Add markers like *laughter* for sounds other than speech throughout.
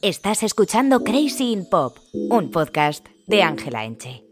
Estás escuchando Crazy in Pop, un podcast de Ángela Enche.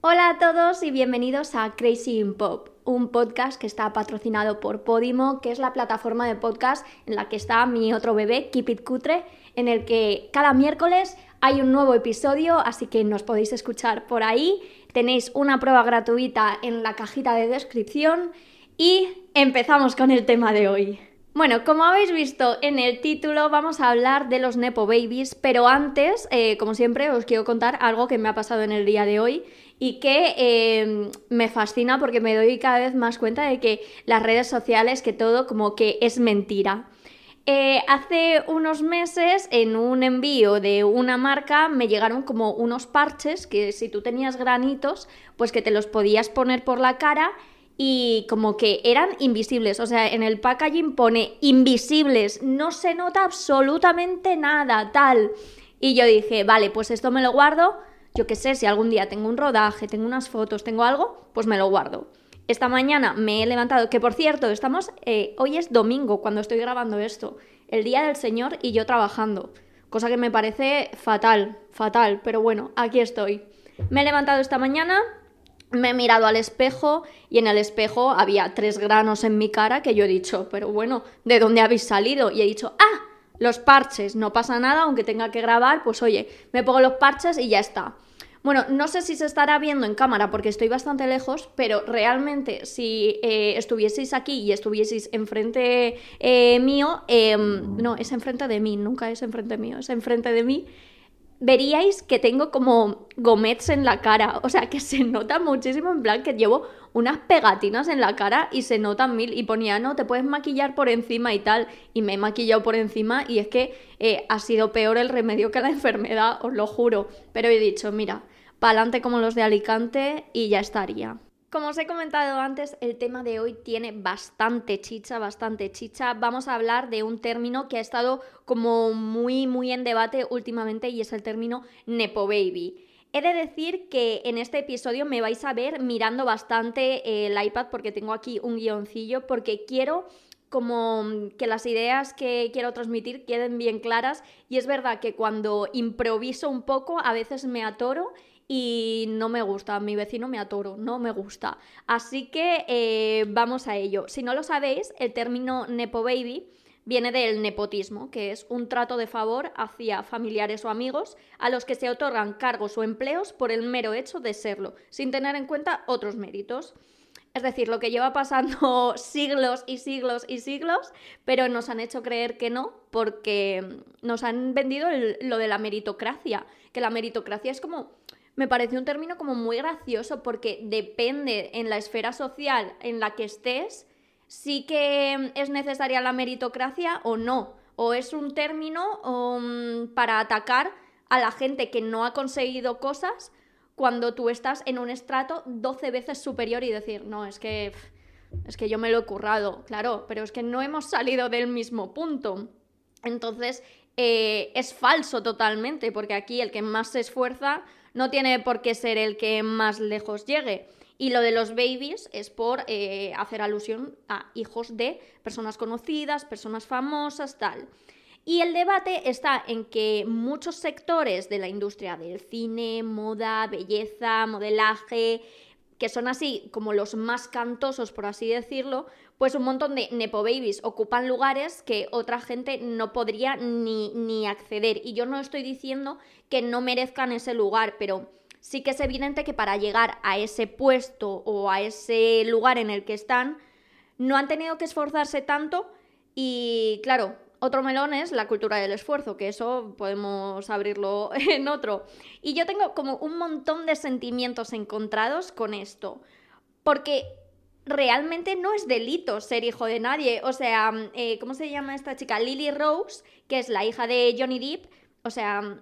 Hola a todos y bienvenidos a Crazy in Pop, un podcast que está patrocinado por Podimo, que es la plataforma de podcast en la que está mi otro bebé, Keep It Cutre, en el que cada miércoles hay un nuevo episodio, así que nos podéis escuchar por ahí. Tenéis una prueba gratuita en la cajita de descripción y empezamos con el tema de hoy. Bueno, como habéis visto en el título, vamos a hablar de los Nepo Babies, pero antes, eh, como siempre, os quiero contar algo que me ha pasado en el día de hoy y que eh, me fascina porque me doy cada vez más cuenta de que las redes sociales, que todo como que es mentira. Eh, hace unos meses en un envío de una marca me llegaron como unos parches que si tú tenías granitos, pues que te los podías poner por la cara y como que eran invisibles. O sea, en el packaging pone invisibles, no se nota absolutamente nada, tal. Y yo dije, vale, pues esto me lo guardo. Yo qué sé, si algún día tengo un rodaje, tengo unas fotos, tengo algo, pues me lo guardo. Esta mañana me he levantado, que por cierto, estamos, eh, hoy es domingo cuando estoy grabando esto, el día del Señor y yo trabajando, cosa que me parece fatal, fatal, pero bueno, aquí estoy. Me he levantado esta mañana, me he mirado al espejo y en el espejo había tres granos en mi cara que yo he dicho, pero bueno, ¿de dónde habéis salido? Y he dicho, ah, los parches, no pasa nada, aunque tenga que grabar, pues oye, me pongo los parches y ya está. Bueno, no sé si se estará viendo en cámara porque estoy bastante lejos, pero realmente si eh, estuvieseis aquí y estuvieseis enfrente eh, mío, em, no, es enfrente de mí, nunca es enfrente mío, es enfrente de mí, veríais que tengo como gomets en la cara, o sea que se nota muchísimo en plan que llevo unas pegatinas en la cara y se notan mil. Y ponía, no, te puedes maquillar por encima y tal, y me he maquillado por encima y es que eh, ha sido peor el remedio que la *laughs* enfermedad, os lo juro, pero he dicho, mira, pa'lante como los de Alicante y ya estaría. Como os he comentado antes, el tema de hoy tiene bastante chicha, bastante chicha. Vamos a hablar de un término que ha estado como muy, muy en debate últimamente y es el término Nepo Baby. He de decir que en este episodio me vais a ver mirando bastante el iPad porque tengo aquí un guioncillo porque quiero como que las ideas que quiero transmitir queden bien claras y es verdad que cuando improviso un poco a veces me atoro y no me gusta, mi vecino me atoro, no me gusta. Así que eh, vamos a ello. Si no lo sabéis, el término Nepo Baby viene del nepotismo, que es un trato de favor hacia familiares o amigos a los que se otorgan cargos o empleos por el mero hecho de serlo, sin tener en cuenta otros méritos. Es decir, lo que lleva pasando *laughs* siglos y siglos y siglos, pero nos han hecho creer que no, porque nos han vendido lo de la meritocracia, que la meritocracia es como me parece un término como muy gracioso porque depende en la esfera social en la que estés, sí que es necesaria la meritocracia o no. O es un término um, para atacar a la gente que no ha conseguido cosas cuando tú estás en un estrato 12 veces superior y decir, no, es que, es que yo me lo he currado, claro, pero es que no hemos salido del mismo punto. Entonces, eh, es falso totalmente, porque aquí el que más se esfuerza no tiene por qué ser el que más lejos llegue. Y lo de los babies es por eh, hacer alusión a hijos de personas conocidas, personas famosas, tal. Y el debate está en que muchos sectores de la industria del cine, moda, belleza, modelaje, que son así como los más cantosos, por así decirlo, pues un montón de Nepo Babies ocupan lugares que otra gente no podría ni, ni acceder. Y yo no estoy diciendo que no merezcan ese lugar, pero sí que es evidente que para llegar a ese puesto o a ese lugar en el que están, no han tenido que esforzarse tanto y claro, otro melón es la cultura del esfuerzo, que eso podemos abrirlo *laughs* en otro. Y yo tengo como un montón de sentimientos encontrados con esto, porque realmente no es delito ser hijo de nadie. O sea, eh, ¿cómo se llama esta chica? Lily Rose, que es la hija de Johnny Depp. O sea,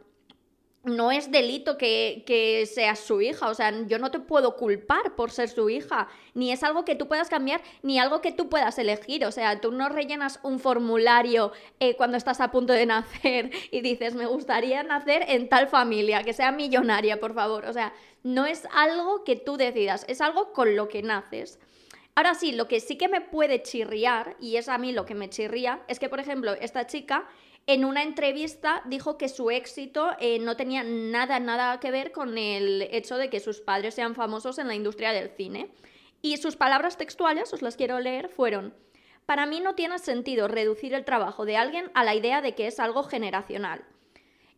no es delito que, que, seas su hija, o sea, yo no te puedo culpar por ser su hija, ni es algo que tú puedas cambiar, ni algo que tú puedas elegir, o sea, tú no rellenas un formulario eh, cuando estás a punto de *laughs* nacer y dices, me gustaría nacer en tal familia, que sea millonaria, por favor, o sea, no es algo que tú decidas, es algo con lo que naces. Ahora sí, lo que sí que me puede chirriar, y es a mí lo que me chirría, es que, por ejemplo, esta chica en una entrevista dijo que su éxito eh, no tenía nada, nada que ver con el hecho de que sus padres sean famosos en la industria del cine. Y sus palabras textuales, os las quiero leer, fueron, para mí no tiene sentido reducir el trabajo de alguien a la idea de que es algo generacional.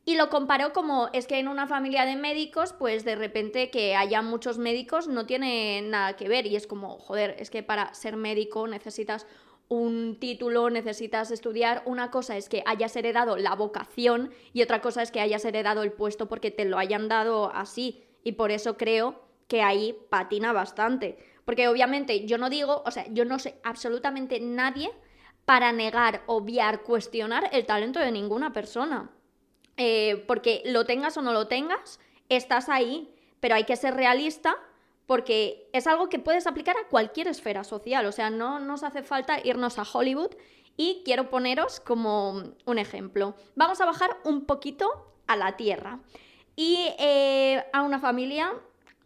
Y lo comparó como es que en una familia de médicos, pues de repente que haya muchos médicos no tiene nada que ver. Y es como, joder, es que para ser médico necesitas un título, necesitas estudiar. Una cosa es que hayas heredado la vocación y otra cosa es que hayas heredado el puesto porque te lo hayan dado así. Y por eso creo que ahí patina bastante. Porque obviamente yo no digo, o sea, yo no sé absolutamente nadie para negar, obviar, cuestionar el talento de ninguna persona. Eh, porque lo tengas o no lo tengas, estás ahí, pero hay que ser realista porque es algo que puedes aplicar a cualquier esfera social, o sea, no nos hace falta irnos a Hollywood y quiero poneros como un ejemplo. Vamos a bajar un poquito a la tierra y eh, a una familia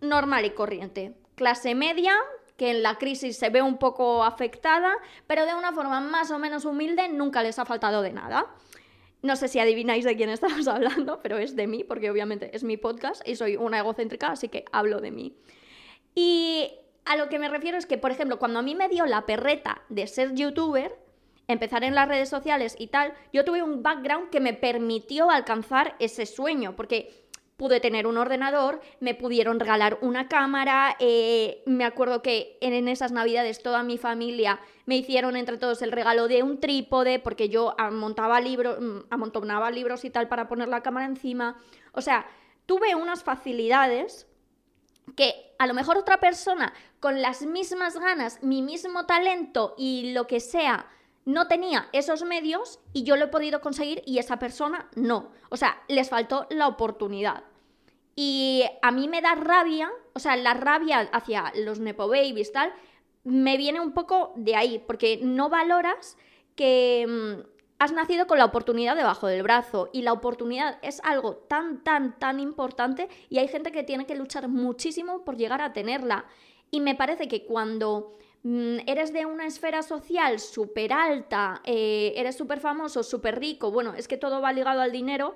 normal y corriente, clase media, que en la crisis se ve un poco afectada, pero de una forma más o menos humilde, nunca les ha faltado de nada. No sé si adivináis de quién estamos *laughs* hablando, pero es de mí, porque obviamente es mi podcast y soy una egocéntrica, así que hablo de mí. Y a lo que me refiero es que, por ejemplo, cuando a mí me dio la perreta de ser youtuber, empezar en las redes sociales y tal, yo tuve un background que me permitió alcanzar ese sueño, porque pude tener un ordenador, me pudieron regalar una cámara, eh, me acuerdo que en esas navidades toda mi familia me hicieron entre todos el regalo de un trípode, porque yo amontaba libros, mm, amontonaba libros y tal para poner la cámara encima. O sea, tuve unas facilidades que a lo mejor otra persona con las mismas ganas, mi mismo talento y lo que sea, no tenía esos medios y yo lo he podido conseguir y esa persona no. O sea, les faltó la oportunidad. Y a mí me da rabia, o sea, la rabia hacia los Nepo Babies, tal, me viene un poco de ahí, porque no valoras que mm, has nacido con la oportunidad debajo del brazo y la oportunidad es algo tan, tan, tan importante y hay gente que tiene que luchar muchísimo por llegar a tenerla. Y me parece que cuando mm, eres de una esfera social súper alta, eh, eres súper famoso, súper rico, bueno, es que todo va ligado al dinero,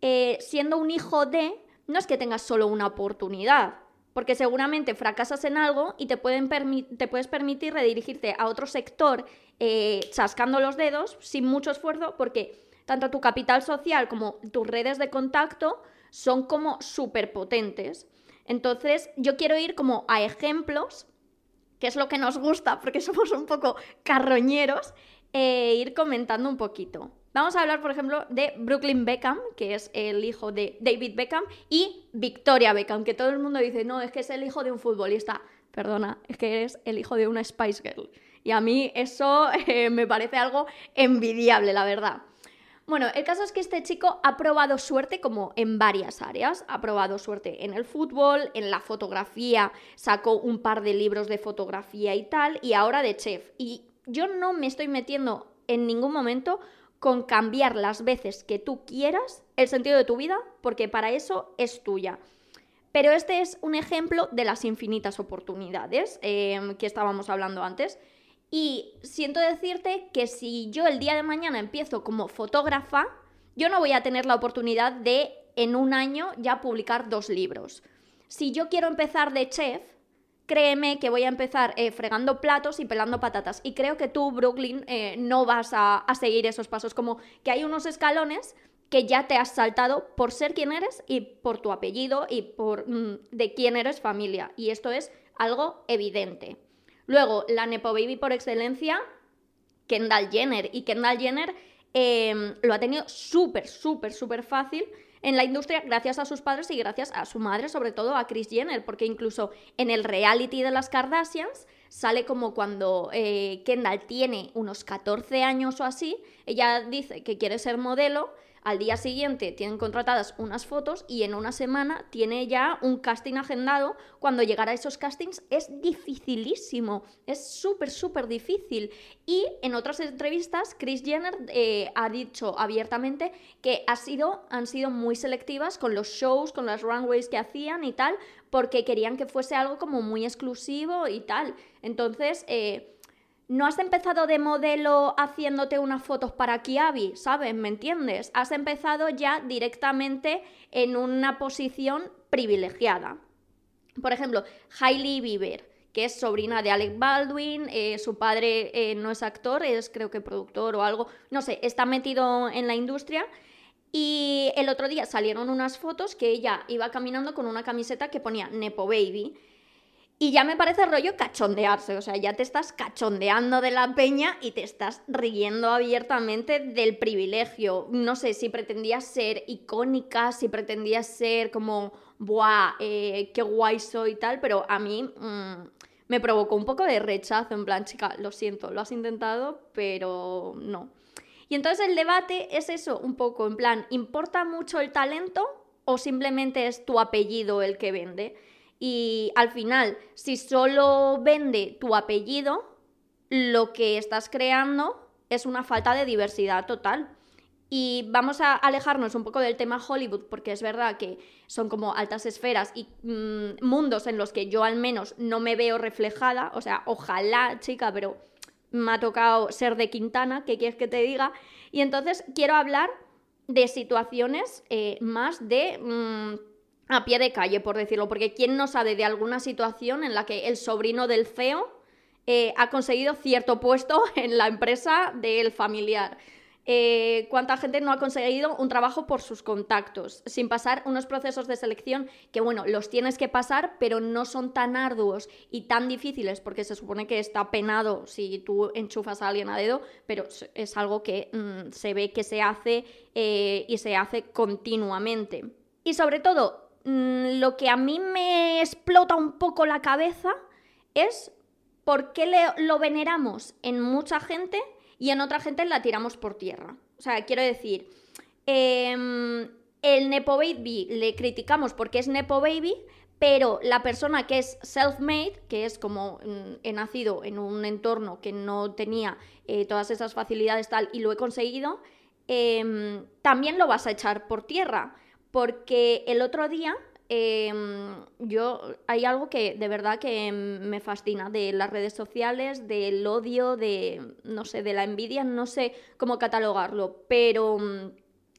eh, siendo un hijo de, no es que tengas solo una oportunidad, porque seguramente fracasas en algo y te, puedes permitir redirigirte a otro sector eh, chascando los dedos sin mucho esfuerzo, porque tanto tu capital social como tus redes de contacto son como súper potentes. Entonces, yo quiero ir como a ejemplos, que es lo que nos gusta, porque *laughs* somos un poco carroñeros, e ir comentando un poquito. Vamos a hablar, por ejemplo, de Brooklyn Beckham, que es el hijo de David Beckham, y Victoria Beckham, que todo el mundo dice, no, es que es el hijo de un futbolista. Perdona, es que es el hijo de una Spice Girl. Y a mí eso *laughs* eh, me parece algo envidiable, la verdad. Bueno, el caso es que este chico ha probado suerte como en varias áreas. Ha probado suerte en el fútbol, en la fotografía, sacó un par de libros de fotografía y tal, y ahora de chef. Y yo no me estoy metiendo en ningún momento con cambiar las veces que tú quieras el sentido de tu vida, porque para eso es tuya. Pero este es un ejemplo de las infinitas oportunidades em, que estábamos hablando antes. Y siento decirte que si yo el día de mañana empiezo como fotógrafa, yo no voy a tener la oportunidad de en un año ya publicar dos libros. Si yo quiero empezar de chef, créeme que voy a empezar eh, fregando platos y pelando patatas. Y creo que tú, Brooklyn, eh, no vas a, seguir esos pasos. Como que hay unos escalones que ya te has saltado por ser quien eres y por tu apellido y por mm, de quién eres familia. Y esto es algo evidente. Luego, la Nepo Baby por excelencia, Kendall Jenner. Y Kendall Jenner em, lo ha tenido súper, súper, súper fácil en la industria gracias a sus padres y gracias a su madre, sobre todo a Kris Jenner, porque incluso en el reality de las Kardashians sale como cuando eh, Kendall tiene unos 14 años o así, ella dice que quiere ser modelo al día siguiente tienen contratadas unas fotos y en una semana tiene ya un casting agendado. Cuando llegar a esos castings es dificilísimo, es súper, súper difícil. Y en otras entrevistas, Chris Jenner eh, ha dicho abiertamente que ha sido, han sido muy selectivas con los shows, con las runways que hacían y tal, porque querían que fuese algo como muy exclusivo y tal. Entonces, eh, no has empezado de modelo haciéndote unas fotos para Kiabi, ¿sabes? ¿Me entiendes? Has empezado ya directamente en una posición privilegiada. Por ejemplo, Hailey Bieber, que es sobrina de Alec Baldwin, eh, su padre eh, no es actor, es creo que productor o algo, no sé, está metido en la industria. Y el otro día salieron unas fotos que ella iba caminando con una camiseta que ponía Nepo Baby. Y ya me parece rollo cachondearse, o sea, ya te estás cachondeando de la peña y te estás riendo abiertamente del privilegio. No sé si pretendías ser icónica, si pretendías ser como, ¡buah, eh, qué guay soy y tal! Pero a mí mm, me provocó un poco de rechazo, en plan, chica, lo siento, lo has intentado, pero no. Y entonces el debate es eso, un poco, en plan, ¿importa mucho el talento o simplemente es tu apellido el que vende? Y al final, si solo vende tu apellido, lo que estás creando es una falta de diversidad total. Y vamos a alejarnos un poco del tema Hollywood, porque es verdad que son como altas esferas y mm, mundos en los que yo al menos no me veo reflejada. O sea, ojalá, chica, pero me ha tocado ser de Quintana, ¿qué quieres que te diga? Y entonces quiero hablar de situaciones eh, más de... Mm, a pie de calle, por decirlo, porque ¿quién no sabe de alguna situación en la que el sobrino del CEO eh, ha conseguido cierto puesto *laughs* en la empresa del familiar? Eh, ¿Cuánta gente no ha conseguido un trabajo por sus contactos, sin pasar unos procesos de selección que, bueno, los tienes que pasar, pero no son tan arduos y tan difíciles, porque se supone que está penado si tú enchufas a alguien a dedo, pero es algo que mm, se ve que se hace eh, y se hace continuamente. Y sobre todo, Mm, lo que a mí me explota un poco la cabeza es por qué lo veneramos en mucha gente y en otra gente la tiramos por tierra. O sea, quiero decir, em, el Nepo Baby le criticamos porque es Nepo Baby, pero la persona que es self-made, que es como mm, he nacido en un entorno que no tenía eh, todas esas facilidades tal y lo he conseguido, em, también lo vas a echar por tierra porque el otro día em, yo hay algo que de verdad que me fascina de las redes sociales, del odio, de no sé, de la envidia, no sé cómo catalogarlo, pero mm,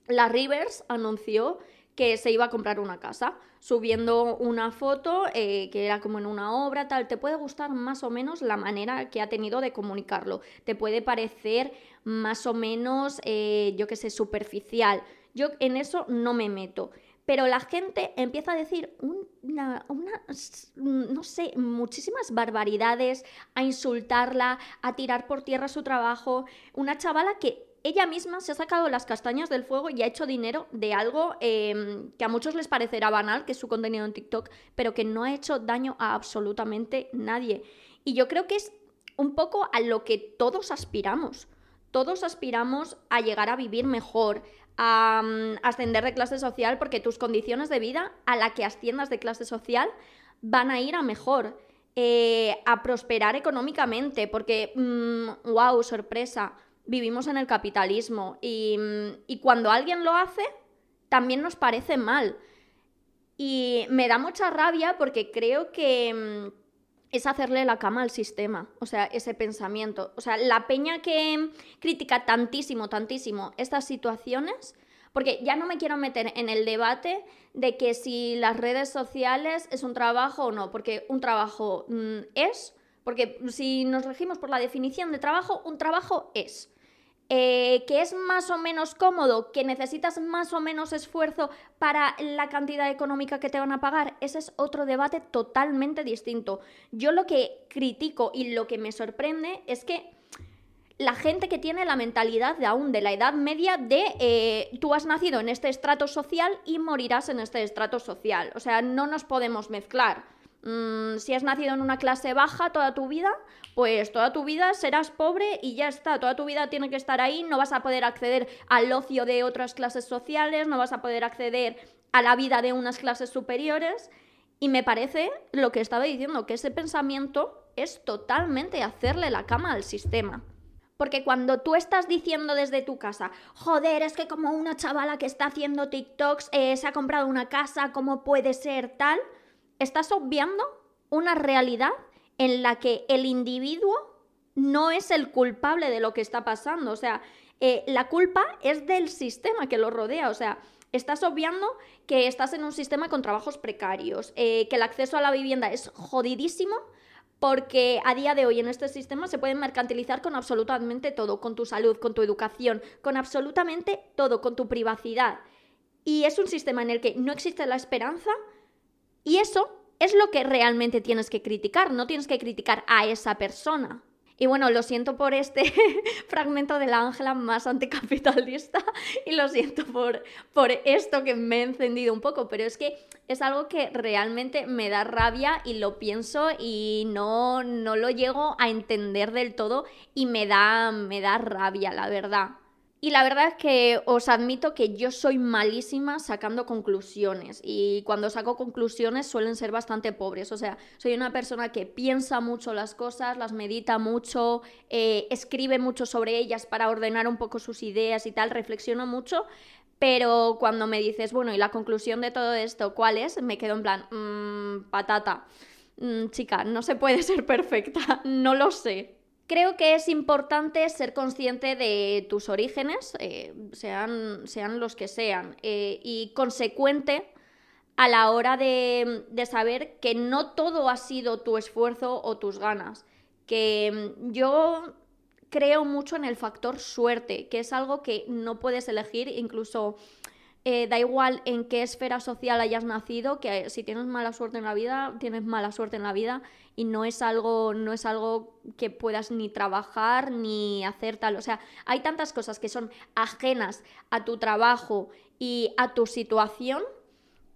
la Rivers anunció que se iba a comprar una casa, subiendo una foto eh, que era como en una obra, tal. Te puede gustar más o menos la manera que ha tenido de comunicarlo. Te puede parecer más o menos, eh, yo qué sé, superficial. Yo en eso no me meto. Pero la gente empieza a decir una, no sé, muchísimas barbaridades, a insultarla, a tirar por tierra su trabajo. Una chavala que ella misma se ha sacado las castañas del fuego y ha hecho dinero de algo em, que a muchos les parecerá banal, que es su contenido en TikTok, pero que no ha hecho daño a absolutamente nadie. Y yo creo que es un poco a lo que todos aspiramos. Todos aspiramos a llegar a vivir mejor, a mm, ascender de clase social porque tus condiciones de vida a la que asciendas de clase social van a ir a mejor, eh, a prosperar económicamente, porque, wow, mm, sorpresa, vivimos en el capitalismo mm, y cuando alguien lo hace, también nos parece mal. Y me da mucha rabia porque creo que es hacerle la cama al sistema, o sea, ese pensamiento. O sea, la peña que critica tantísimo, tantísimo estas situaciones, porque ya no me quiero meter en el debate de que si las redes sociales es un trabajo o no, porque un trabajo mm, es, porque si nos regimos por la definición de trabajo, un trabajo es. Eh, que es más o menos cómodo, que necesitas más o menos esfuerzo para la cantidad económica que te van a pagar, ese es otro debate totalmente distinto. Yo lo que critico y lo que me sorprende es que la gente que tiene la mentalidad de aún de la edad media de eh, tú has nacido en este estrato social y morirás en este estrato social. O sea, no nos podemos mezclar. Mm, si has nacido en una clase baja toda tu vida, pues toda tu vida serás pobre y ya está, toda tu vida tiene que estar ahí, no vas a poder acceder al ocio de otras clases sociales, no vas a poder acceder a la vida de unas clases superiores. Y me parece lo que estaba diciendo, que ese pensamiento es totalmente hacerle la cama al sistema. Porque cuando tú estás diciendo desde tu casa, joder, es que como una chavala que está haciendo TikToks eh, se ha comprado una casa, ¿cómo puede ser tal? Estás obviando una realidad en la que el individuo no es el culpable de lo que está pasando. O sea, eh, la culpa es del sistema que lo rodea. O sea, estás obviando que estás en un sistema con trabajos precarios, eh, que el acceso a la vivienda es jodidísimo. Porque a día de hoy en este sistema se pueden mercantilizar con absolutamente todo, con tu salud, con tu educación, con absolutamente todo, con tu privacidad. Y es un sistema en el que no existe la esperanza y eso es lo que realmente tienes que criticar, no tienes que criticar a esa persona. Y bueno, lo siento por este *laughs* fragmento de la Ángela más anticapitalista y lo siento por, por esto que me he encendido un poco, pero es que es algo que realmente me da rabia y lo pienso y no, no lo llego a entender del todo y me da, me da rabia, la verdad. Y la verdad es que os admito que yo soy malísima sacando conclusiones y cuando saco conclusiones suelen ser bastante pobres. O sea, soy una persona que piensa mucho las cosas, las medita mucho, eh, escribe mucho sobre ellas para ordenar un poco sus ideas y tal, reflexiono mucho. Pero cuando me dices, bueno, ¿y la conclusión de todo esto cuál es? Me quedo en plan, mmm, patata. Mm, chica, no se puede *laughs* ser perfecta, no lo sé. Creo que es importante ser consciente de tus orígenes, eh, sean, sean, los que sean, eh, y consecuente a la hora de, de, saber que no todo ha sido tu esfuerzo o tus ganas. Que mm, yo creo mucho en el factor suerte, que es algo que no puedes elegir, incluso eh, da igual en qué esfera social hayas nacido, que si tienes mala suerte en la vida, tienes mala suerte en la vida y no es algo, no es algo que puedas ni trabajar ni hacer tal. O sea, hay tantas cosas que son ajenas a tu trabajo y a tu situación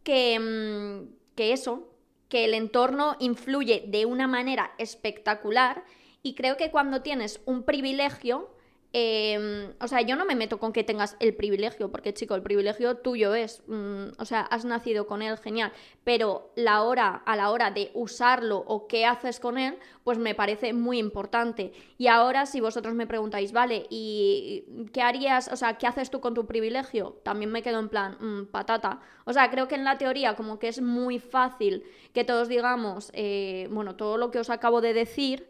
que, mm, que eso, que el entorno influye de una manera espectacular y creo que cuando tienes un privilegio, Em, o sea, yo no me meto con que tengas el privilegio, porque chico, el privilegio tuyo es, mm, o sea, has nacido con él, genial, pero la hora, a la hora de usarlo o qué haces con él, pues me parece muy importante. Y ahora, si vosotros me preguntáis, vale, ¿y qué harías, o sea, qué haces tú con tu privilegio? También me quedo en plan, mm, patata. O sea, creo que en la teoría como que es muy fácil que todos digamos, eh, bueno, todo lo que os acabo de decir,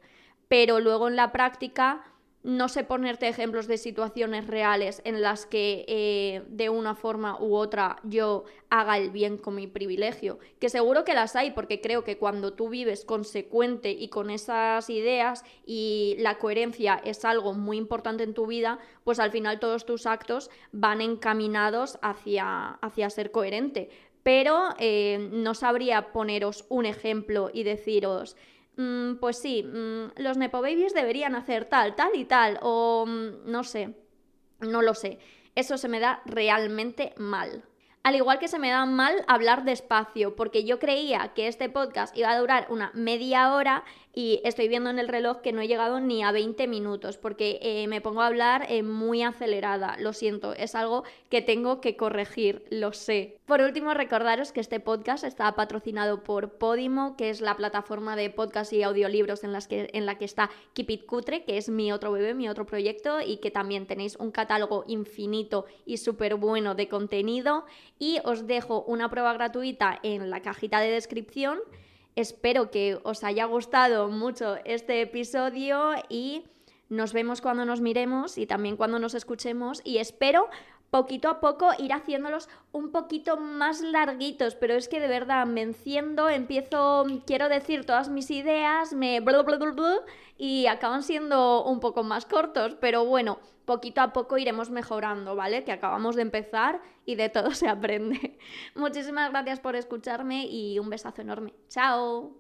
pero luego en la práctica no sé ponerte ejemplos de situaciones reales en las que eh, de una forma u otra yo haga el bien con mi privilegio, que seguro que las hay porque creo que cuando tú vives consecuente y con esas ideas y la coherencia es algo muy importante en tu vida, pues al final todos tus actos van encaminados hacia, hacia ser coherente. Pero eh, no sabría poneros un ejemplo y deciros, Mm, pues sí, mm, los Nepo Babies deberían hacer tal, tal y tal, o mm, no sé, no lo sé. Eso se me da realmente mal. Al igual que se me da mal hablar despacio, porque yo creía que este podcast iba a durar una media hora y estoy viendo en el reloj que no he llegado ni a 20 minutos porque eh, me pongo a hablar eh, muy acelerada, lo siento, es algo que tengo que corregir, lo sé. Por último, recordaros que este podcast está patrocinado por Podimo, que es la plataforma de podcast y audiolibros en, las que, en la que está Keep It Cutre, que es mi otro bebé, mi otro proyecto y que también tenéis un catálogo infinito y súper bueno de contenido y os dejo una prueba gratuita en la cajita de descripción Espero que os haya gustado mucho este episodio y nos vemos cuando nos miremos y también cuando nos escuchemos y espero poquito a poco ir haciéndolos un poquito más larguitos, pero es que de verdad me enciendo, empiezo, quiero decir todas mis ideas, me y acaban siendo un poco más cortos, pero bueno, poquito a poco iremos mejorando, ¿vale? Que acabamos de empezar y de todo *laughs* se aprende. Muchísimas gracias por escucharme y un besazo enorme. Chao.